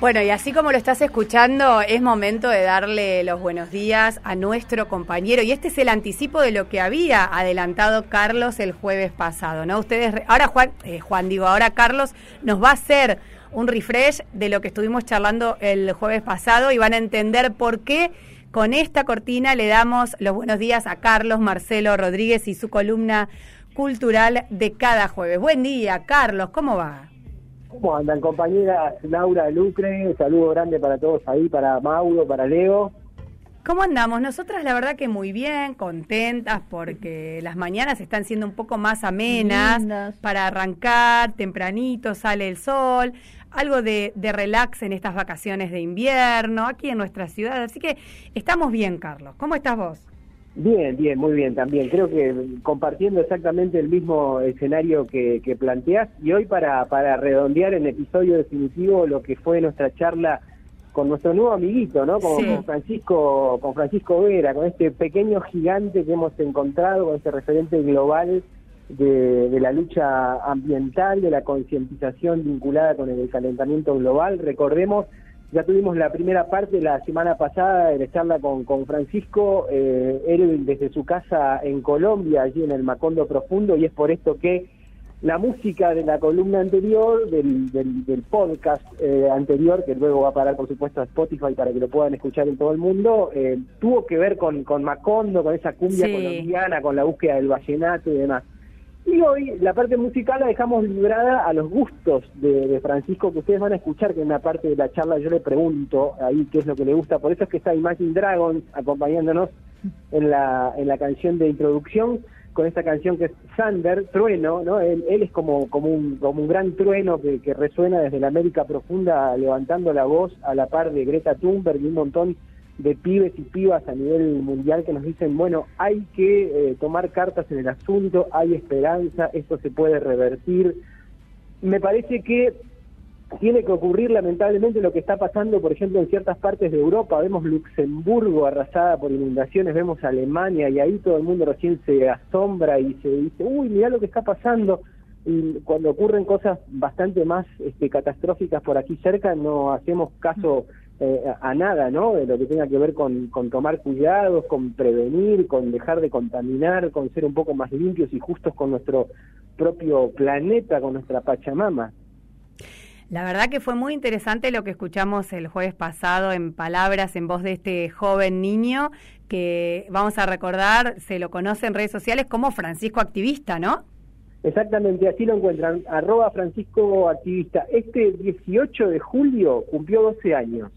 Bueno, y así como lo estás escuchando, es momento de darle los buenos días a nuestro compañero. Y este es el anticipo de lo que había adelantado Carlos el jueves pasado, ¿no? Ustedes, ahora Juan, eh, Juan digo, ahora Carlos nos va a hacer un refresh de lo que estuvimos charlando el jueves pasado y van a entender por qué con esta cortina le damos los buenos días a Carlos Marcelo Rodríguez y su columna cultural de cada jueves. Buen día, Carlos, ¿cómo va? ¿Cómo andan, compañera Laura Lucre? Un saludo grande para todos ahí, para Mauro, para Leo. ¿Cómo andamos? Nosotras la verdad que muy bien, contentas porque las mañanas están siendo un poco más amenas para arrancar, tempranito sale el sol, algo de, de, relax en estas vacaciones de invierno aquí en nuestra ciudad. Así que estamos bien, Carlos. ¿Cómo estás vos? Bien, bien, muy bien también. Creo que compartiendo exactamente el mismo escenario que, que planteás y hoy para, para redondear en episodio definitivo lo que fue nuestra charla con nuestro nuevo amiguito, ¿no? Con, Francisco, con Francisco Vera, con este pequeño gigante que hemos encontrado, con este referente global de, de la lucha ambiental, de la concientización vinculada con el calentamiento global. Recordemos ya tuvimos la primera parte la semana pasada de la charla con, con Francisco, eh, él desde su casa en Colombia, allí en el Macondo Profundo, y es por esto que la música de la columna anterior, del, del, podcast eh, anterior, que luego va a parar por supuesto a Spotify para que lo puedan escuchar en todo el mundo, eh, tuvo que ver con, con Macondo, con esa cumbia colombiana, con la búsqueda del vallenato y demás. Y hoy la parte musical la dejamos librada a los gustos de, Francisco, que ustedes van a escuchar que en una parte de la charla yo le pregunto ahí qué es lo que le gusta. Por eso es que está Imagine Dragons acompañándonos en la, en la canción de introducción, con esta canción que es Thunder, trueno, ¿no? Él, es como, como, un, como un gran trueno que, que resuena desde la América profunda, levantando la voz a la par de Greta Thunberg y un montón de pibes y pibas a nivel mundial que nos dicen, bueno, hay que eh, tomar cartas en el asunto, hay esperanza, esto se puede revertir. Me parece que tiene que ocurrir lamentablemente lo que está pasando, por ejemplo, en ciertas partes de Europa. Vemos Luxemburgo arrasada por inundaciones, vemos Alemania y ahí todo el mundo recién se asombra y se dice, uy, mira lo que está pasando. Y cuando ocurren cosas bastante más este, catastróficas por aquí cerca, no hacemos caso eh, a nada, ¿no? De lo que tenga que ver con, con tomar cuidados, con prevenir, con dejar de contaminar, con ser un poco más limpios y justos con nuestro propio planeta, con nuestra Pachamama. La verdad que fue muy interesante lo que escuchamos el jueves pasado en palabras en voz de este joven niño que vamos a recordar, se lo conoce en redes sociales como Francisco Activista, ¿no? Exactamente, así lo encuentran, arroba Francisco Activista. Este 18 de julio cumplió 12 años.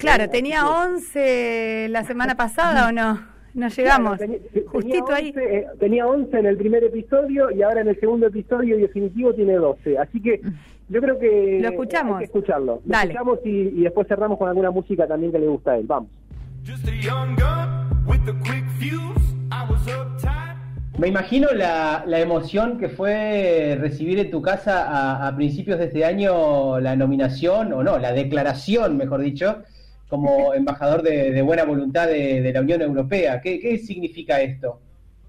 Claro, tenía 11 la semana pasada o no? No llegamos. Justito ahí. Eh, tenía 11 en el primer episodio y ahora en el segundo episodio definitivo tiene 12. Así que yo creo que. Lo escuchamos. Hay que escucharlo. Lo escuchamos y, y, después cerramos con alguna música también que le gusta a él. Vamos. Me imagino la, la, emoción que fue recibir en tu casa a, a principios de este año la nominación, o no, la declaración, mejor dicho, como embajador de, buena voluntad de, la Unión Europea. ¿Qué, significa esto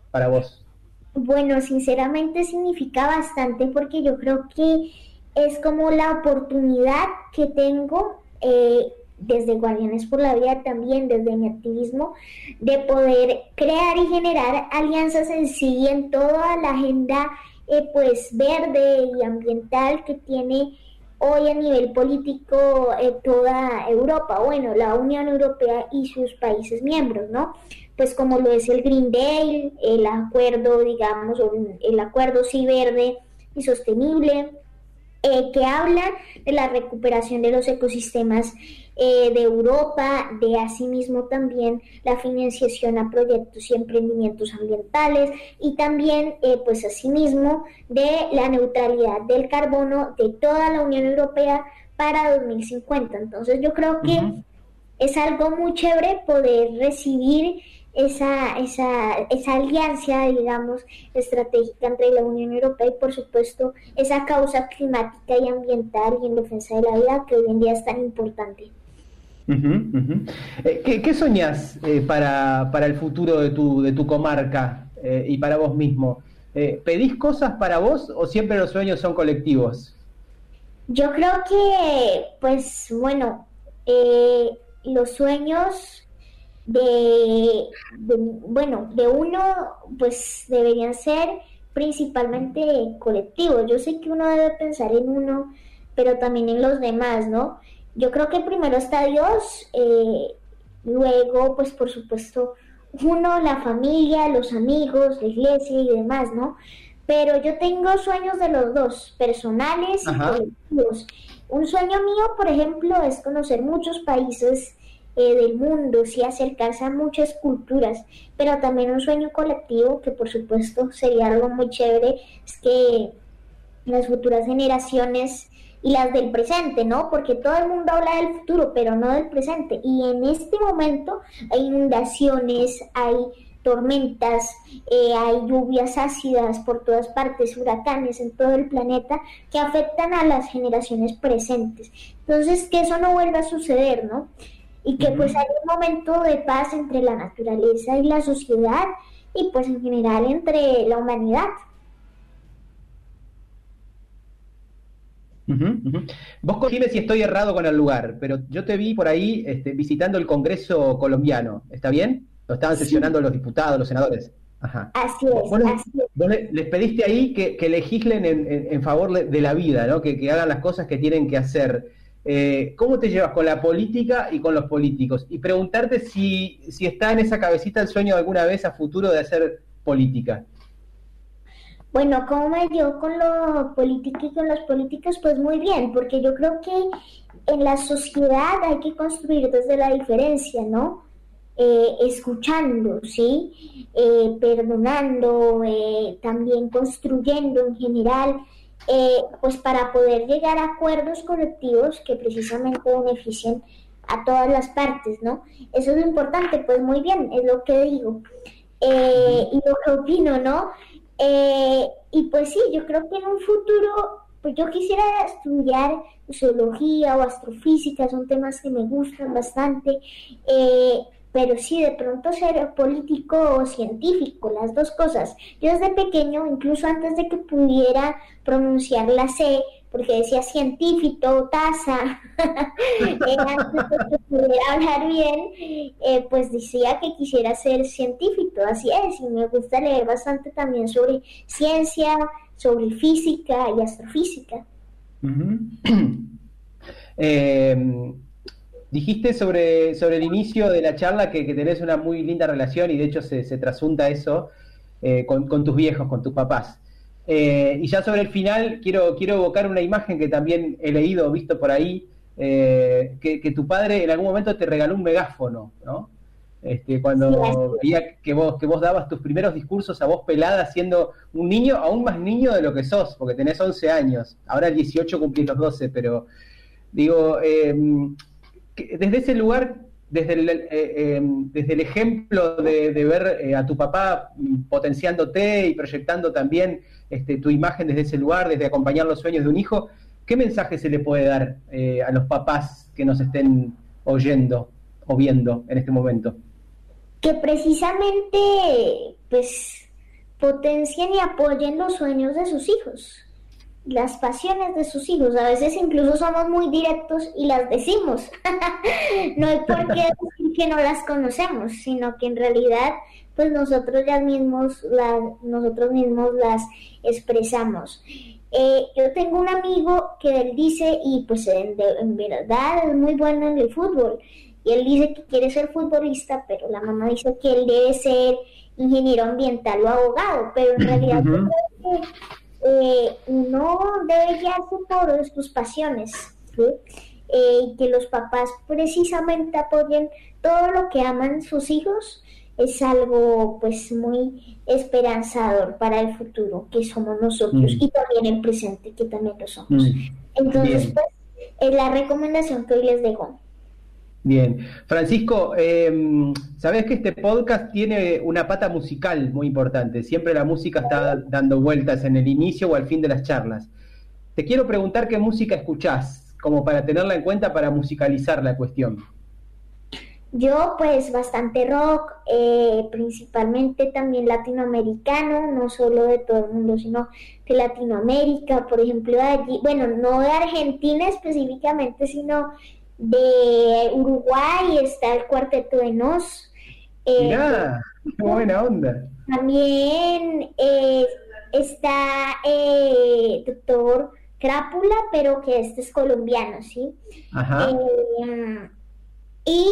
para vos? Bueno, sinceramente significa bastante porque yo creo que es como la oportunidad que tengo eh, desde Guardianes por la Vida también, desde mi activismo, de poder crear y generar alianzas en sí en toda la agenda eh, pues verde y ambiental que tiene hoy a nivel político eh, toda Europa, bueno, la Unión Europea y sus países miembros, ¿no? Pues como lo es el Green Deal, el acuerdo, digamos, el acuerdo sí verde y sostenible, eh, que habla de la recuperación de los ecosistemas eh, de Europa, de asimismo también la financiación a proyectos y emprendimientos ambientales y también eh, pues asimismo de la neutralidad del carbono de toda la Unión Europea para 2050. Entonces yo creo que es algo muy chévere poder recibir esa, esa, esa alianza, digamos, estratégica entre la Unión Europea y, por supuesto, esa causa climática y ambiental y en defensa de la vida que hoy en día es tan importante. Eh, ¿Qué, qué soñas eh, para, para, el futuro de tu, de tu comarca eh, y para vos mismo? ¿Pedís cosas para vos o siempre los sueños son colectivos? Yo creo que, pues bueno, los sueños de, bueno, de uno, pues deberían ser principalmente colectivos. Yo sé que uno debe pensar en uno, pero también en los demás, ¿no? Yo creo que primero está Dios, eh, luego, pues por supuesto, uno, la familia, los amigos, la iglesia y demás, ¿no? Pero yo tengo sueños de los dos, personales y colectivos. Un sueño mío, por ejemplo, es conocer muchos países eh, del mundo, sí acercarse a muchas culturas, pero también un sueño colectivo que por supuesto sería algo muy chévere, es que las futuras generaciones y las del presente, ¿no? Porque todo el mundo habla del futuro, pero no del presente. Y en este momento hay inundaciones, hay tormentas, eh, hay lluvias ácidas por todas partes, huracanes en todo el planeta que afectan a las generaciones presentes. Entonces, que eso no vuelva a suceder, ¿no? Y que pues haya un momento de paz entre la naturaleza y la sociedad y pues en general entre la humanidad. Vos corrime si estoy errado con el lugar, pero yo te vi por ahí este, visitando el Congreso colombiano, ¿está bien? Lo estaban sesionando los diputados, los senadores. Ajá. Así es. Vos, les, pediste ahí que, legislen en, favor de, la vida, ¿no? Que, hagan las cosas que tienen que hacer. Eh, ¿Cómo te llevas con la política y con los políticos? Y preguntarte si, si está en esa cabecita el sueño alguna vez a futuro de hacer política. Bueno, ¿cómo me dio con lo político y con los políticos? Pues muy bien, porque yo creo que en la sociedad hay que construir desde la diferencia, ¿no? Eh, escuchando, ¿sí? Eh, perdonando, también construyendo en general, pues para poder llegar a acuerdos colectivos que precisamente beneficien a todas las partes, ¿no? Eso es lo importante, pues muy bien, es lo que digo. y lo que opino, ¿no? Eh, y pues sí, yo creo que en un futuro, pues yo quisiera estudiar zoología o astrofísica, son temas que me gustan bastante, eh, pero sí, de pronto ser político o científico, las dos cosas. Yo desde pequeño, incluso antes de que pudiera pronunciar la C, porque decía científico, taza, antes de que pudiera hablar bien, eh, pues decía que quisiera ser científico, así es, y me gusta leer bastante también sobre ciencia, sobre física y astrofísica. eh, Dijiste sobre, sobre el inicio de la charla que, tenés una muy linda relación y de hecho se, se trasunta eso eh, con, tus viejos, con tus papás. Eh, y ya sobre el final quiero, quiero evocar una imagen que también he leído, visto por ahí, eh, que, tu padre en algún momento te regaló un megáfono, ¿no? Este, cuando veía que vos, que vos dabas tus primeros discursos a voz pelada siendo un niño, aún más niño de lo que sos, porque tenés 11 años, ahora el 18 cumplís los 12, pero digo, desde ese lugar, desde el, eh, el ejemplo de, ver eh, a tu papá potenciándote y proyectando también este, tu imagen desde ese lugar, desde acompañar los sueños de un hijo, ¿qué mensaje se le puede dar eh, a los papás que nos estén oyendo o viendo en este momento? Que precisamente, pues, potencien y apoyen los sueños de sus hijos las pasiones de sus hijos. A veces incluso somos muy directos y las decimos. no hay por qué decir que no las conocemos, sino que en realidad pues nosotros ya mismos nosotros mismos las expresamos. Eh, yo tengo un amigo que él dice, y pues en, en, verdad es muy bueno en el fútbol, y él dice que quiere ser futbolista, pero la mamá dice que él debe ser ingeniero ambiental o abogado, pero en realidad eh, uno debe guiarse por sus pasiones, eh, y que los papás precisamente apoyen todo lo que aman sus hijos es algo pues muy esperanzador para el futuro que somos nosotros mm. y también el presente que también lo somos. Mm. Entonces pues es la recomendación que hoy les dejo. Bien. Francisco, eh, sabes que este podcast tiene una pata musical muy importante. Siempre la música está dando vueltas en el inicio o al fin de las charlas. Te quiero preguntar qué música escuchás, como para tenerla en cuenta para musicalizar la cuestión. Yo pues bastante rock, eh, principalmente también latinoamericano, no solo de todo el mundo, sino de Latinoamérica, por ejemplo, allí, bueno, no de Argentina específicamente, sino de Uruguay está el Cuarteto de Nos. Eh, qué buena onda. También eh, está eh, Doctor Crápula, pero que este es colombiano, ¿sí? Ajá. Eh, y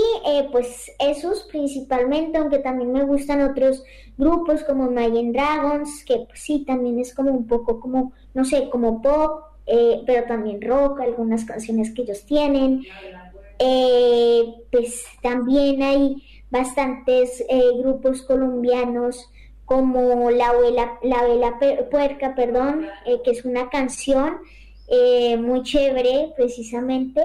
pues esos principalmente, aunque también me gustan otros grupos como Imagine Dragons, que pues, sí, también es como un poco como, no sé, como pop, eh, pero también rock, algunas canciones que ellos tienen. Eh, pues también hay bastantes grupos colombianos como La Vela, la Vela Puerca, perdón, que es una canción muy chévere precisamente.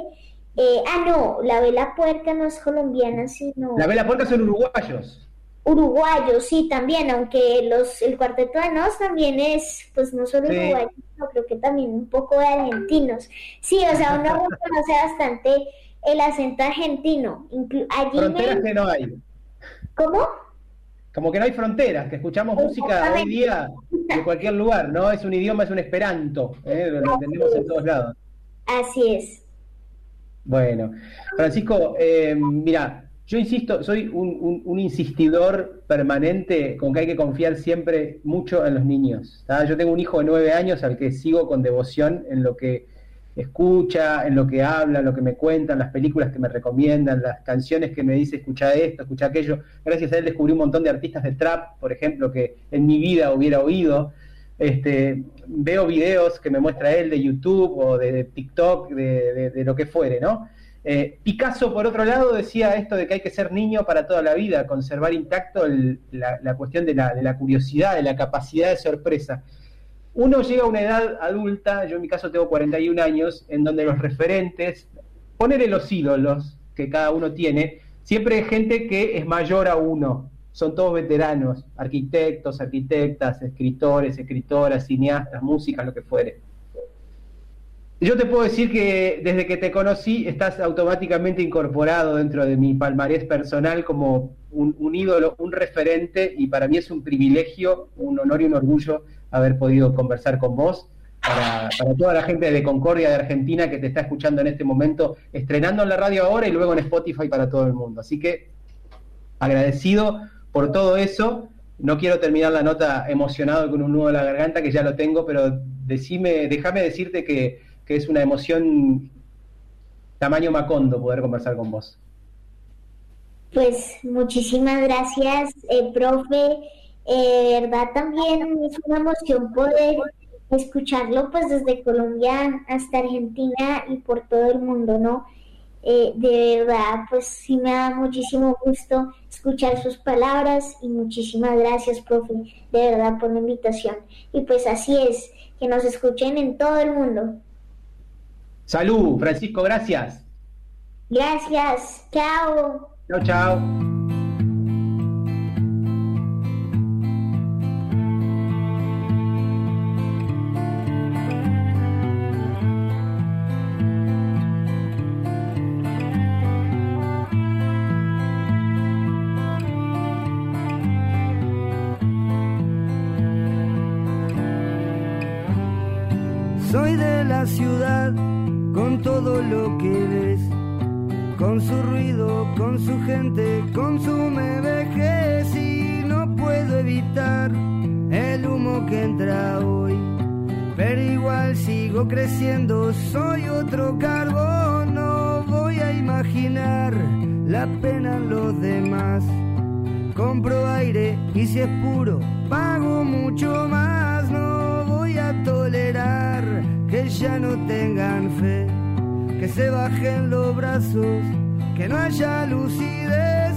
Eh, ah, no, la vela puerca no es colombiana, sino... La vela puerca son uruguayos. Uruguayos, sí, también, aunque los el cuarteto de Nos también es, pues no solo uruguayos, sino creo que también un poco de argentinos. Sí, o sea, uno reconoce bastante el acento argentino. allí Fronteras que no hay. ¿Cómo? Como que no hay fronteras, que escuchamos música hoy día en cualquier lugar, ¿no? Es un idioma, es un esperanto, ¿eh? lo entendemos en todos lados. Así es. Bueno, Francisco, eh, mira, yo insisto, soy un, insistidor permanente con que hay que confiar siempre mucho en los niños. Yo tengo un hijo de nueve años al que sigo con devoción en lo que escucha, en lo que habla, en lo que me cuentan, las películas que me recomiendan, las canciones que me dice escucha esto, escucha aquello. Gracias a él descubrí un montón de artistas de trap, por ejemplo, que en mi vida hubiera oído. Este, veo videos que me muestra él de YouTube o de, TikTok, de, lo que fuere, ¿no? Eh, Picasso, por otro lado, decía esto de que hay que ser niño para toda la vida, conservar intacto la, cuestión de la, de la curiosidad, de la capacidad de sorpresa. Uno llega a una edad adulta, yo en mi caso tengo 41 años, en donde los referentes, ponerle los ídolos que cada uno tiene, siempre hay gente que es mayor a uno, son todos veteranos, arquitectos, arquitectas, escritores, escritoras, cineastas, músicas, lo que fuere. Yo te puedo decir que desde que te conocí estás automáticamente incorporado dentro de mi palmarés personal como un, ídolo, un referente, y para mí es un privilegio, un honor y un orgullo haber podido conversar con vos. Para, para, toda la gente de Concordia de Argentina que te está escuchando en este momento, estrenando en la radio ahora y luego en Spotify para todo el mundo. Así que agradecido por todo eso, no quiero terminar la nota emocionado con un nudo en la garganta, que ya lo tengo, pero decime, déjame decirte que, es una emoción tamaño Macondo poder conversar con vos. Pues muchísimas gracias, eh, profe. Eh, verdad también es una emoción poder escucharlo pues desde Colombia hasta Argentina y por todo el mundo, ¿no? Eh, de verdad, pues sí me da muchísimo gusto escuchar sus palabras y muchísimas gracias, profe, de verdad, por la invitación. Y pues así es, que nos escuchen en todo el mundo. Salud, Francisco, gracias. Gracias, chao. Chao, chao. ciudad con todo lo que ves, con su ruido, con su gente, con su me vejez y no puedo evitar el humo que entra hoy. Pero igual sigo creciendo, soy otro carbón, no voy a imaginar la pena en los demás. Compro aire y si es puro, pago mucho más, ya no tengan fe, que se bajen los brazos, que no haya lucidez,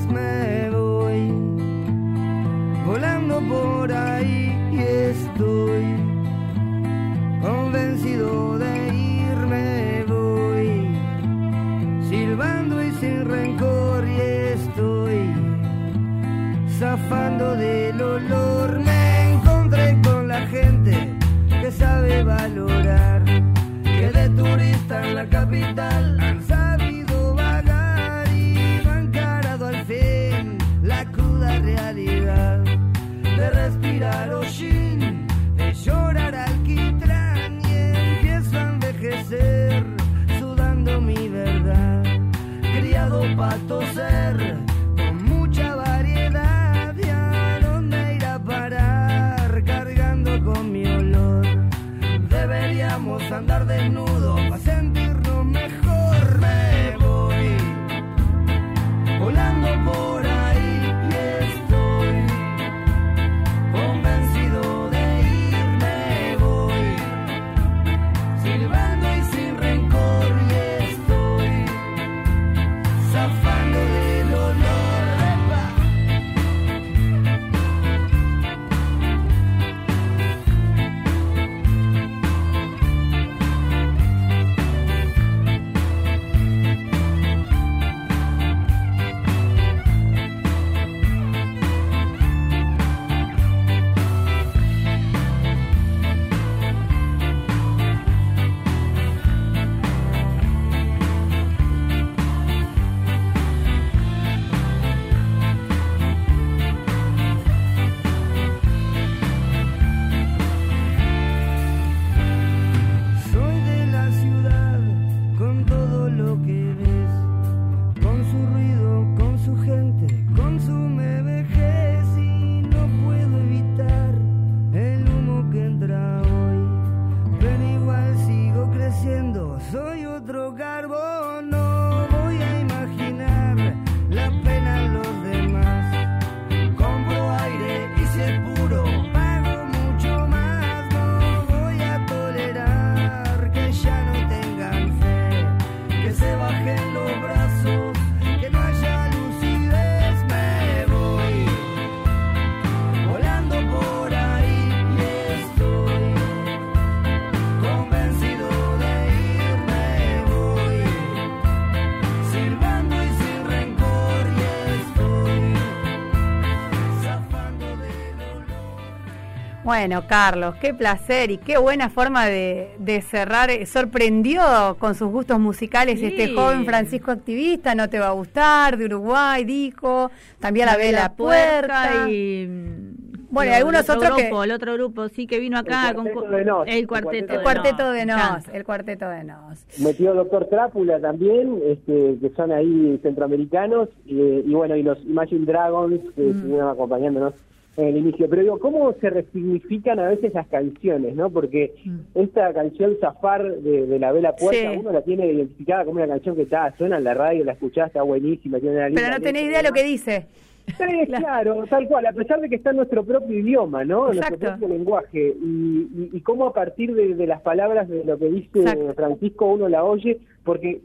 Bueno, Carlos, qué placer y qué buena forma de, de cerrar. Eh, Sorprendió con sus gustos musicales este joven Francisco activista, no te va a gustar, de Uruguay, dijo, también la ve la puerta. y mm, Bueno, y algunos el otro otros que- grupo, el otro grupo sí que vino acá El con Cuarteto de Nos, el cuarteto, el de cuarteto de Nos, el cuarteto de Nos. Metió Doctor Trápula también, este, que son ahí centroamericanos, y, y bueno, y los Imagine Dragons que Mm. estuvieron acompañándonos en el inicio. Pero digo, ¿cómo se resignifican a veces las canciones, no? Porque esta canción Zafar de, de la Vela Puerta, Mm. Sí. uno la tiene identificada como una canción que está, suena en la radio, la escuchás, está buenísima, tiene una Pero no tenés idea lo demás. que dice. Sí, claro, tal cual, a pesar de que está en nuestro propio idioma, ¿no? Exacto. nuestro propio lenguaje. Y, y, y cómo a partir de, de las palabras de lo que dice Exacto. Francisco uno la oye, porque,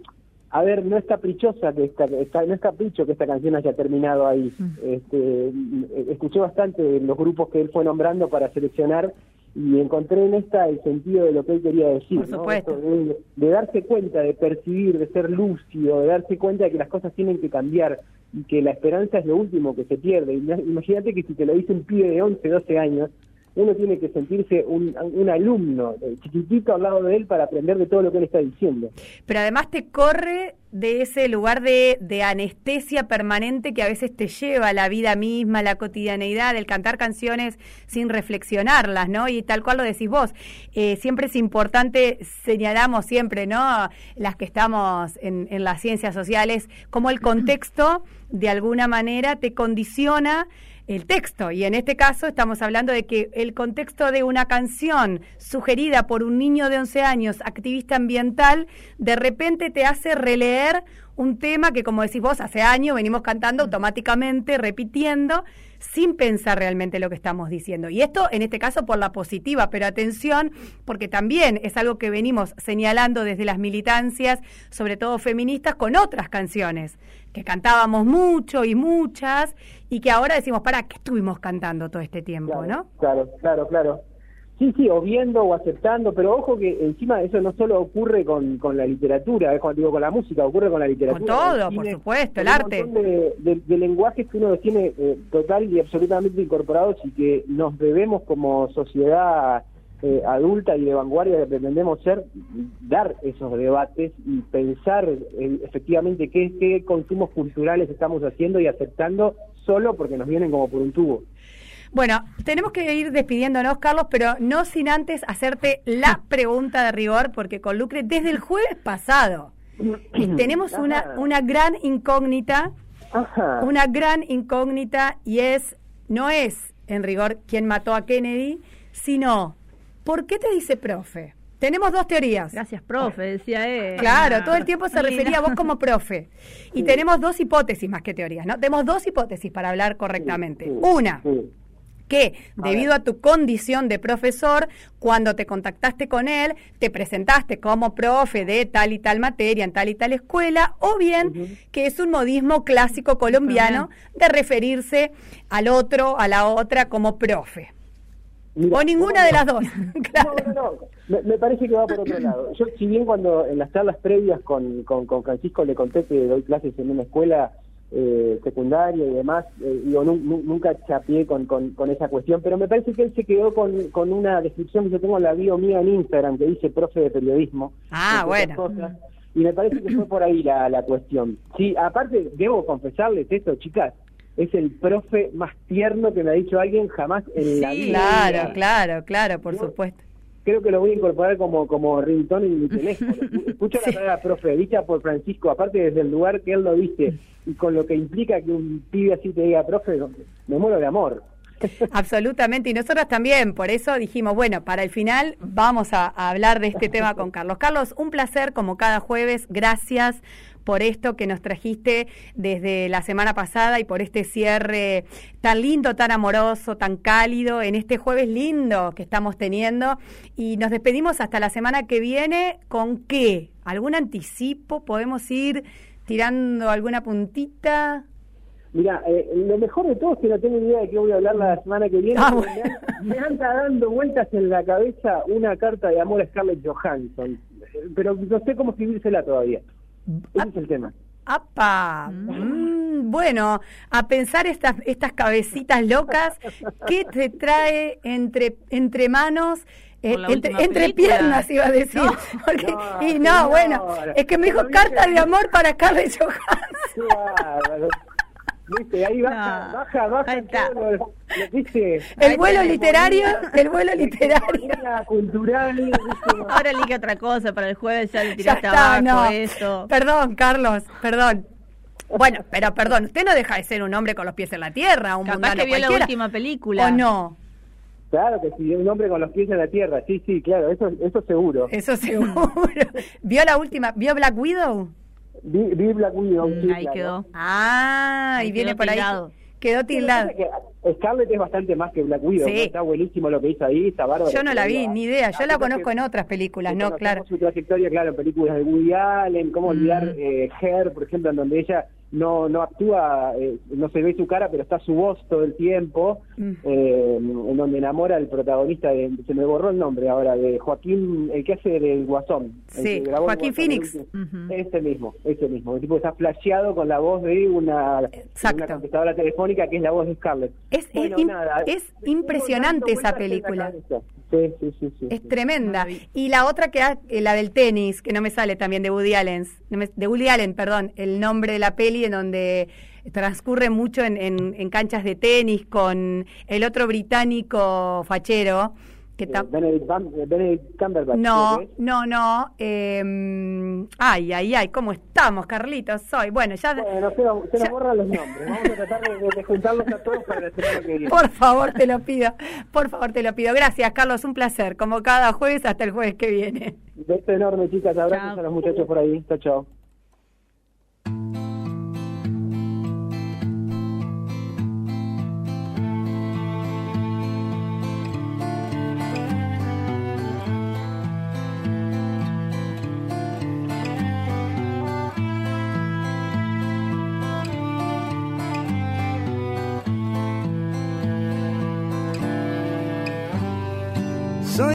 a ver, no es caprichosa que esta, esta- no es capricho que esta canción haya terminado ahí. Este, mm, escuché bastante los grupos que él fue nombrando para seleccionar y encontré en esta el sentido de lo que él quería decir, Por ¿no? supuesto. Esto de, de darse cuenta, de percibir, de ser lúcido, de darse cuenta de que las cosas tienen que cambiar y que la esperanza es lo último que se pierde. Ima- Imagínate que si te lo dice un pibe de 11, 12 años, uno tiene que sentirse un, alumno eh, chiquitito al lado de él para aprender de todo lo que él está diciendo. Pero además te corre de ese lugar de, de anestesia permanente que a veces te lleva a la vida misma, la cotidianeidad, el cantar canciones sin reflexionarlas, ¿no? Y tal cual lo decís vos, eh, siempre es importante, señalamos siempre, ¿no? Las que estamos en, en las ciencias sociales, como el contexto de alguna manera te condiciona el texto. Y en este caso estamos hablando de que el contexto de una canción sugerida por un niño de 11 años, activista ambiental, de repente te hace releer un tema que, como decís vos, hace años venimos cantando automáticamente, repitiendo, sin pensar realmente lo que estamos diciendo. Y esto, en este caso, por la positiva, pero atención, porque también es algo que venimos señalando desde las militancias, sobre todo feministas, con otras canciones que cantábamos mucho y muchas, y que ahora decimos, ¿para qué estuvimos cantando todo este tiempo, Claro, no? Claro, claro, claro. Sí, sí, o viendo o aceptando, pero ojo que encima eso no solo ocurre con, con la literatura, es cuando digo con la música, ocurre con la literatura. Con todo, por supuesto, el con un arte. montón De, de- de lenguajes que uno tiene eh, total y absolutamente incorporados y que nos debemos como sociedad eh, adulta y de vanguardia que pretendemos ser, dar esos debates y pensar eh, efectivamente qué, qué consumos culturales estamos haciendo y aceptando solo porque nos vienen como por un tubo. Bueno, tenemos que ir despidiéndonos, Carlos, pero no sin antes hacerte la pregunta de rigor, porque con Lucre desde el jueves pasado tenemos una, una gran incógnita, Ajá. una gran incógnita y es, no es en rigor quién mató a Kennedy, sino, ¿por qué te dice profe? Tenemos dos teorías. Gracias, profe, decía él. Claro, todo el tiempo se refería a vos como profe. Y tenemos dos hipótesis más que teorías, ¿no? Tenemos dos hipótesis para hablar correctamente. Sí, Una, sí. que debido a tu condición de profesor, cuando te contactaste con él, te presentaste como profe de tal y tal materia en tal y tal escuela, o bien que es un modismo clásico colombiano de referirse al otro, a la otra como profe. Mira, o ninguna de las dos. claro. No, no, no. Me, me parece que va por otro lado. Yo, si bien cuando en las charlas previas con, con, con Francisco le conté que doy clases en una escuela eh, secundaria y demás, eh, digo, nu- nu- nunca chapeé con, con, con esa cuestión, pero me parece que él se quedó con, con una descripción que yo tengo en la bio mía en Instagram que dice profe de periodismo. Ah, bueno. cosas. Y me parece que fue por ahí la, la cuestión. Sí, aparte, debo confesarles esto, chicas, es el profe más tierno que me ha dicho alguien jamás en la vida. Claro, claro, claro, por No. supuesto. Creo que lo voy a incorporar como, como ringtone en mi teléfono. Escucho Sí. la palabra profe, dicha por Francisco, aparte desde el lugar que él lo dice, y con lo que implica que un pibe así te diga profe, me muero de amor. Absolutamente, y nosotros también, por eso dijimos, bueno, para el final vamos a, a hablar de este tema con Carlos. Carlos, un placer como cada jueves, gracias por esto que nos trajiste desde la semana pasada y por este cierre tan lindo, tan amoroso, tan cálido, en este jueves lindo que estamos teniendo. Y nos despedimos hasta la semana que viene con qué? ¿Algún anticipo? ¿Podemos ir tirando alguna puntita? Mira, eh, lo mejor de todo es que no tengo ni idea de qué voy a hablar la semana que viene. Ah, bueno. me, anda dando vueltas en la cabeza una carta de amor a Scarlett Johansson, Eh, pero no sé cómo escribírsela todavía. Ese es el tema. ¡Apa! Mm, bueno, a pensar estas, estas cabecitas locas, ¿qué te trae entre, entre manos? eh, entre entre piernas iba a decir. No. Porque- No, y no, no, bueno, es que me dijo carta de amor para Scarlett Johansson. Qué bárbaro. ¿Viste? Ahí baja, No. baja, baja Ahí está. todo lo- lo- ¿viste? El vuelo literario, el vuelo literario. Cultural, ¿viste? Ahora elige otra cosa para el jueves, ya le Ya tiraste está, abajo no. eso. Perdón, Carlos, perdón. Bueno, pero perdón, usted no deja de ser un hombre con los pies en la tierra, un Capaz mundano que vio la última película. ¿O no? Claro que sí, un hombre con los pies en la tierra, sí, sí, claro, eso, eso seguro. Eso seguro. ¿Vio la última? ¿Vio Black Widow? Vi, vi Black Widow, Mm, sí, ahí claro. quedó. Ah, Ahí y viene quedó por ahí. tildado. Quedó Sí, tildado. Scarlett es bastante más que Black Widow, Sí. ¿no? está buenísimo lo que hizo ahí, está bárbaro. Yo no la vi, ni idea. Yo la Aparte conozco en otras películas, no, claro. Su trayectoria, claro, en películas de Woody Allen, cómo olvidar Mm. eh, Her, por ejemplo, en donde ella no no actúa, eh, no se ve su cara, pero está su voz todo el tiempo, Mm. eh, en donde enamora al protagonista, de, se me borró el nombre ahora, de Joaquín, el que hace del Guasón. el Sí, que grabó el Joaquín Guasón, Phoenix. el. Ese mismo, ese mismo. El tipo que está flasheado con la voz de una, de una contestadora telefónica que es la voz de Scarlett. Es- es Bueno, nada, impresionante esa película. cabeza. Sí, sí, sí. sí, Es tremenda. Y la otra que ha- eh, la del tenis, que no me sale también de Woody Allen, de Woody Allen, perdón, el nombre de la peli en donde transcurre mucho en, en- en canchas de tenis con el otro británico fachero que Eh, Benedict, Bam- eh, Benedict Cumberbatch. no, no, no. eh, ay, ay, ay, ¿cómo estamos, Carlitos? Soy. Bueno, ya. Bueno, se Ya- borran los nombres. Vamos a tratar de, de juntarlos a todos para la semana que viene. Por favor, te lo pido. Por favor, te lo pido. Gracias, Carlos. Un placer. Como cada jueves hasta el jueves que viene. Beso enorme, chicas. Abrazos Chao. a los muchachos por ahí. Chao, chao.